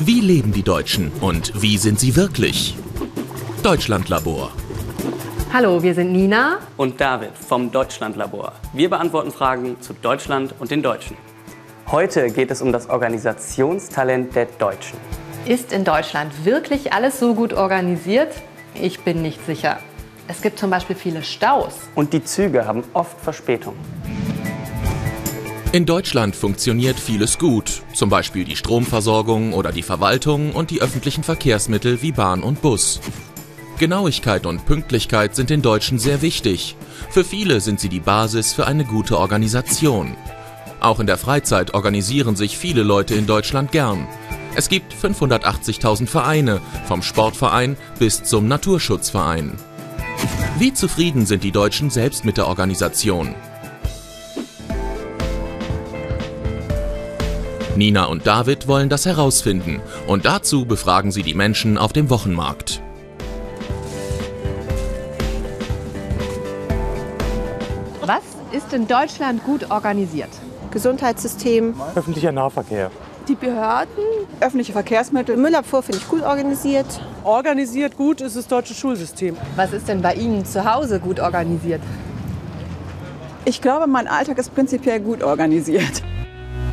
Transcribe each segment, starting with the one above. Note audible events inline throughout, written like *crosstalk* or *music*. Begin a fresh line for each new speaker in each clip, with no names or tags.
Wie leben die Deutschen und wie sind sie wirklich? Deutschlandlabor.
Hallo, wir sind Nina
und David vom Deutschlandlabor. Wir beantworten Fragen zu Deutschland und den Deutschen. Heute geht es um das Organisationstalent der Deutschen.
Ist in Deutschland wirklich alles so gut organisiert? Ich bin nicht sicher. Es gibt zum Beispiel viele Staus.
Und die Züge haben oft Verspätung.
In Deutschland funktioniert vieles gut, zum Beispiel die Stromversorgung oder die Verwaltung und die öffentlichen Verkehrsmittel wie Bahn und Bus. Genauigkeit und Pünktlichkeit sind den Deutschen sehr wichtig. Für viele sind sie die Basis für eine gute Organisation. Auch in der Freizeit organisieren sich viele Leute in Deutschland gern. Es gibt 580.000 Vereine, vom Sportverein bis zum Naturschutzverein. Wie zufrieden sind die Deutschen selbst mit der Organisation? Nina und David wollen das herausfinden und dazu befragen sie die Menschen auf dem Wochenmarkt.
Was ist in Deutschland gut organisiert?
Gesundheitssystem,
öffentlicher Nahverkehr.
Die Behörden, öffentliche Verkehrsmittel, Müllabfuhr finde ich gut organisiert.
Organisiert gut ist das deutsche Schulsystem.
Was ist denn bei Ihnen zu Hause gut organisiert?
Ich glaube, mein Alltag ist prinzipiell gut organisiert.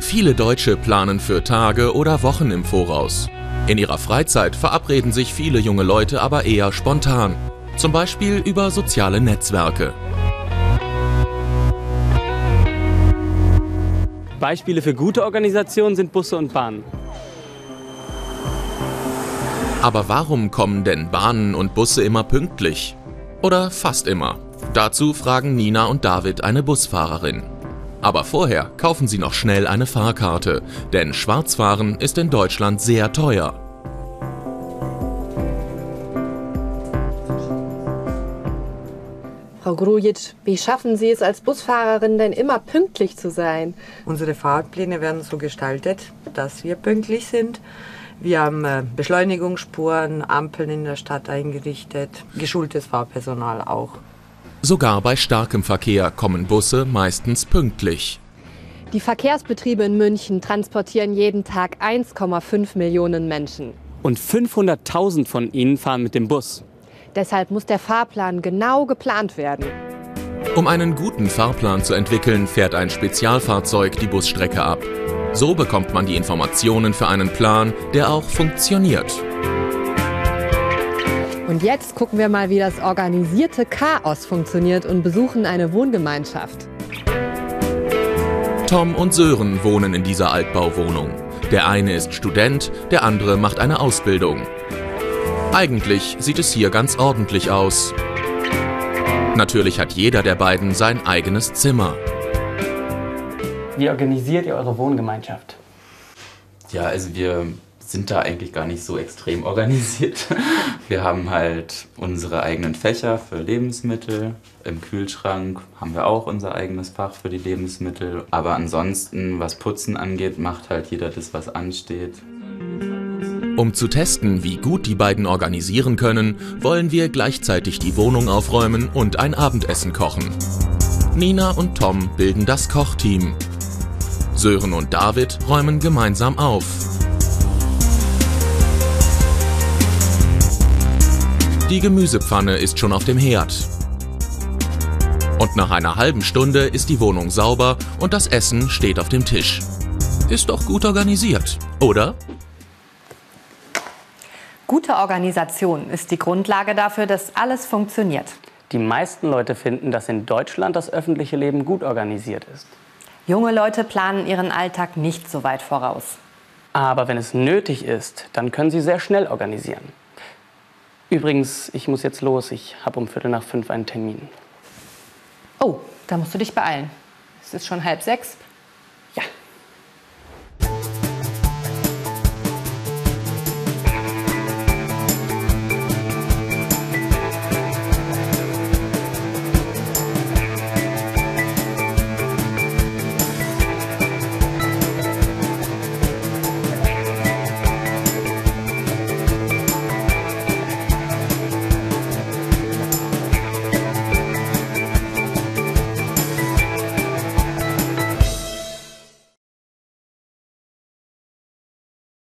Viele Deutsche planen für Tage oder Wochen im Voraus. In ihrer Freizeit verabreden sich viele junge Leute aber eher spontan. Zum Beispiel über soziale Netzwerke.
Beispiele für gute Organisation sind Busse und Bahnen.
Aber warum kommen denn Bahnen und Busse immer pünktlich? Oder fast immer? Dazu fragen Nina und David eine Busfahrerin. Aber vorher kaufen Sie noch schnell eine Fahrkarte, denn Schwarzfahren ist in Deutschland sehr teuer.
Frau Grujic, wie schaffen Sie es als Busfahrerin denn immer pünktlich zu sein?
Unsere Fahrpläne werden so gestaltet, dass wir pünktlich sind. Wir haben äh, Beschleunigungsspuren, Ampeln in der Stadt eingerichtet, geschultes Fahrpersonal auch.
Sogar bei starkem Verkehr kommen Busse meistens pünktlich.
Die Verkehrsbetriebe in München transportieren jeden Tag 1,5 Millionen Menschen.
Und 500.000 von ihnen fahren mit dem Bus.
Deshalb muss der Fahrplan genau geplant werden.
Um einen guten Fahrplan zu entwickeln, fährt ein Spezialfahrzeug die Busstrecke ab. So bekommt man die Informationen für einen Plan, der auch funktioniert.
Und jetzt gucken wir mal, wie das organisierte Chaos funktioniert und besuchen eine Wohngemeinschaft.
Tom und Sören wohnen in dieser Altbauwohnung. Der eine ist Student, der andere macht eine Ausbildung. Eigentlich sieht es hier ganz ordentlich aus. Natürlich hat jeder der beiden sein eigenes Zimmer.
Wie organisiert ihr eure Wohngemeinschaft?
Ja, also wir sind da eigentlich gar nicht so extrem organisiert. *laughs* Wir haben halt unsere eigenen Fächer für Lebensmittel. Im Kühlschrank haben wir auch unser eigenes Fach für die Lebensmittel. Aber ansonsten, was Putzen angeht, macht halt jeder das, was ansteht.
Um zu testen, wie gut die beiden organisieren können, wollen wir gleichzeitig die Wohnung aufräumen und ein Abendessen kochen. Nina und Tom bilden das Kochteam. Sören und David räumen gemeinsam auf. Die Gemüsepfanne ist schon auf dem Herd. Und nach einer halben Stunde ist die Wohnung sauber und das Essen steht auf dem Tisch. Ist doch gut organisiert, oder?
Gute Organisation ist die Grundlage dafür, dass alles funktioniert.
Die meisten Leute finden, dass in Deutschland das öffentliche Leben gut organisiert ist.
Junge Leute planen ihren Alltag nicht so weit voraus.
Aber wenn es nötig ist, dann können sie sehr schnell organisieren. Übrigens, ich muss jetzt los. Ich habe um Viertel nach fünf einen Termin.
Oh, da musst du dich beeilen. Es ist schon halb sechs.